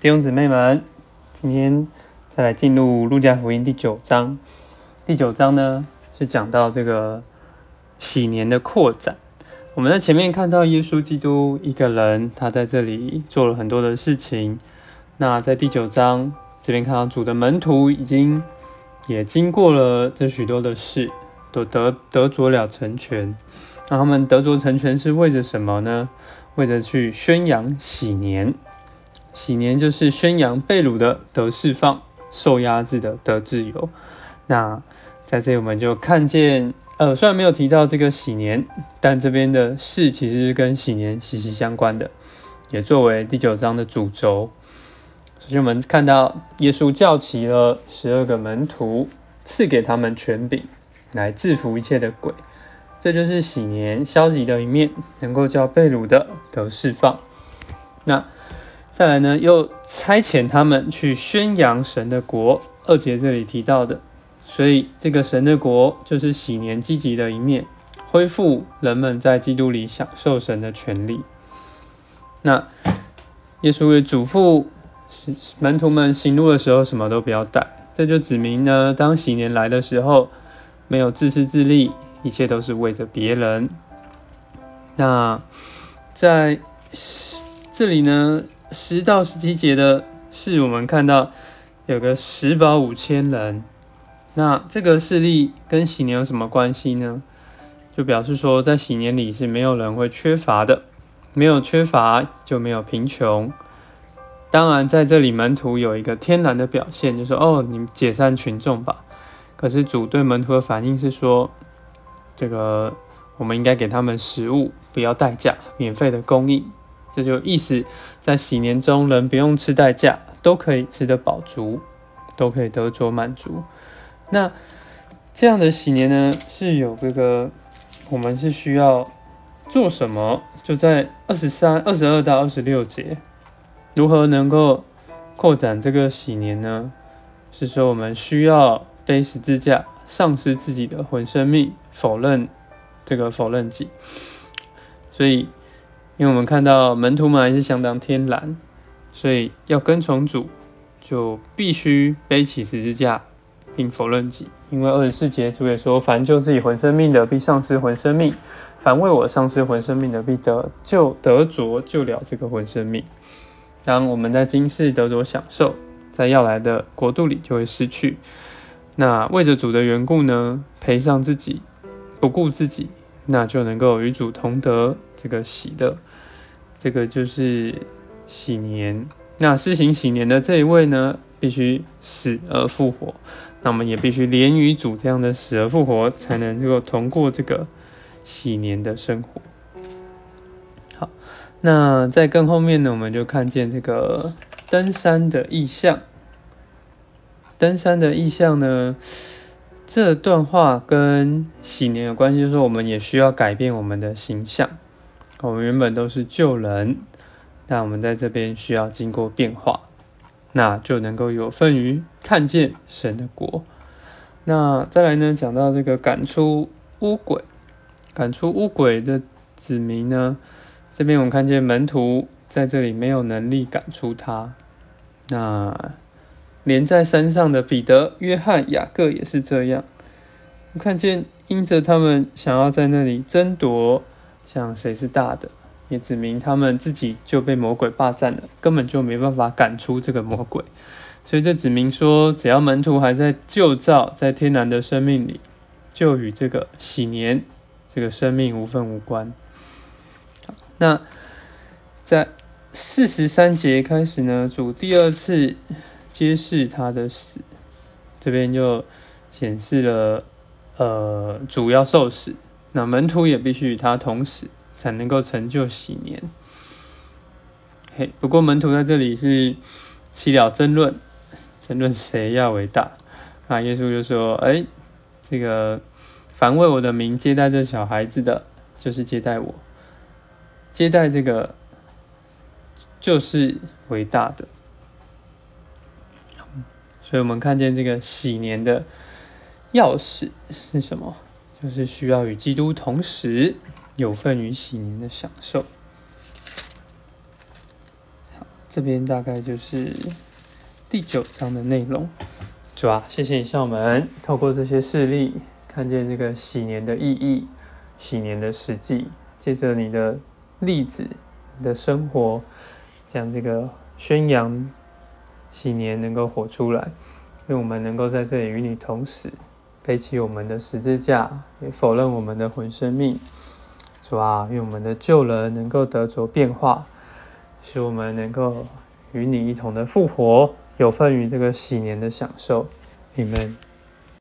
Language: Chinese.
弟兄姊妹们，今天再来进入路加福音第九章。第九章呢是讲到这个喜年的扩展。我们在前面看到耶稣基督一个人，他在这里做了很多的事情。那在第九章这边看到主的门徒已经也经过了这许多的事，都得得着了成全。那他们得着成全是为着什么呢？为着去宣扬喜年。喜年就是宣扬被掳的得释放，受压制的得自由。那在这里我们就看见，呃，虽然没有提到这个喜年，但这边的事其实是跟喜年息息相关的，也作为第九章的主轴。首先我们看到耶稣叫齐了十二个门徒，赐给他们权柄来制服一切的鬼，这就是喜年消极的一面，能够叫被掳的得释放。那再来呢，又差遣他们去宣扬神的国。二节这里提到的，所以这个神的国就是喜年积极的一面，恢复人们在基督里享受神的权利。那耶稣也嘱咐门徒们行路的时候什么都不要带，这就指明呢，当喜年来的时候，没有自私自利，一切都是为着别人。那在这里呢？十到十七节的是我们看到有个十保五千人，那这个事例跟喜年有什么关系呢？就表示说，在喜年里是没有人会缺乏的，没有缺乏就没有贫穷。当然，在这里门徒有一个天然的表现，就是：“哦，你解散群众吧。”可是主对门徒的反应是说：“这个我们应该给他们食物，不要代价，免费的供应。”这就意思，在喜年中，人不用吃代价，都可以吃得饱足，都可以得着满足。那这样的喜年呢，是有这个，我们是需要做什么？就在二十三、二十二到二十六节，如何能够扩展这个喜年呢？是说我们需要背十字架，丧失自己的魂生命，否认这个否认己，所以。因为我们看到门徒们还是相当天然，所以要跟从主，就必须背起十字架，并否认己。因为二十四节主也说：“凡救自己魂生命的，必丧失魂生命；凡为我丧失魂生命的，必得救得着救了这个魂生命。”当我们在今世得着享受，在要来的国度里就会失去。那为着主的缘故呢，赔上自己，不顾自己，那就能够与主同得这个喜乐。这个就是喜年，那施行喜年的这一位呢，必须死而复活，那我们也必须连于主这样的死而复活，才能够通过这个喜年的生活。好，那在更后面呢，我们就看见这个登山的意象。登山的意象呢，这段话跟喜年有关系，就是我们也需要改变我们的形象。我们原本都是救人，但我们在这边需要经过变化，那就能够有份于看见神的国。那再来呢，讲到这个赶出污鬼，赶出污鬼的子民呢，这边我们看见门徒在这里没有能力赶出他。那连在山上的彼得、约翰、雅各也是这样。我看见因着他们想要在那里争夺。像谁是大的，也指明他们自己就被魔鬼霸占了，根本就没办法赶出这个魔鬼。所以这指明说，只要门徒还在旧造，在天然的生命里，就与这个喜年这个生命无分无关。那在四十三节开始呢，主第二次揭示他的死，这边就显示了，呃，主要受死。那门徒也必须与他同死，才能够成就喜年。嘿，不过门徒在这里是起了争论，争论谁要为大。那耶稣就说：“哎，这个凡为我的名接待这小孩子的，就是接待我；接待这个，就是伟大的。”所以，我们看见这个喜年的钥匙是什么？就是需要与基督同时有份于喜年的享受。这边大概就是第九章的内容。主啊，谢谢你向我们透过这些事例，看见这个喜年的意义、喜年的实际，借着你的例子、你的生活，将这个宣扬喜年能够活出来，愿我们能够在这里与你同死，背起我们的十字架，也否认我们的魂生命。主啊，愿我们的旧人能够得着变化，使我们能够与你一同的复活，有份于这个喜年的享受。你们。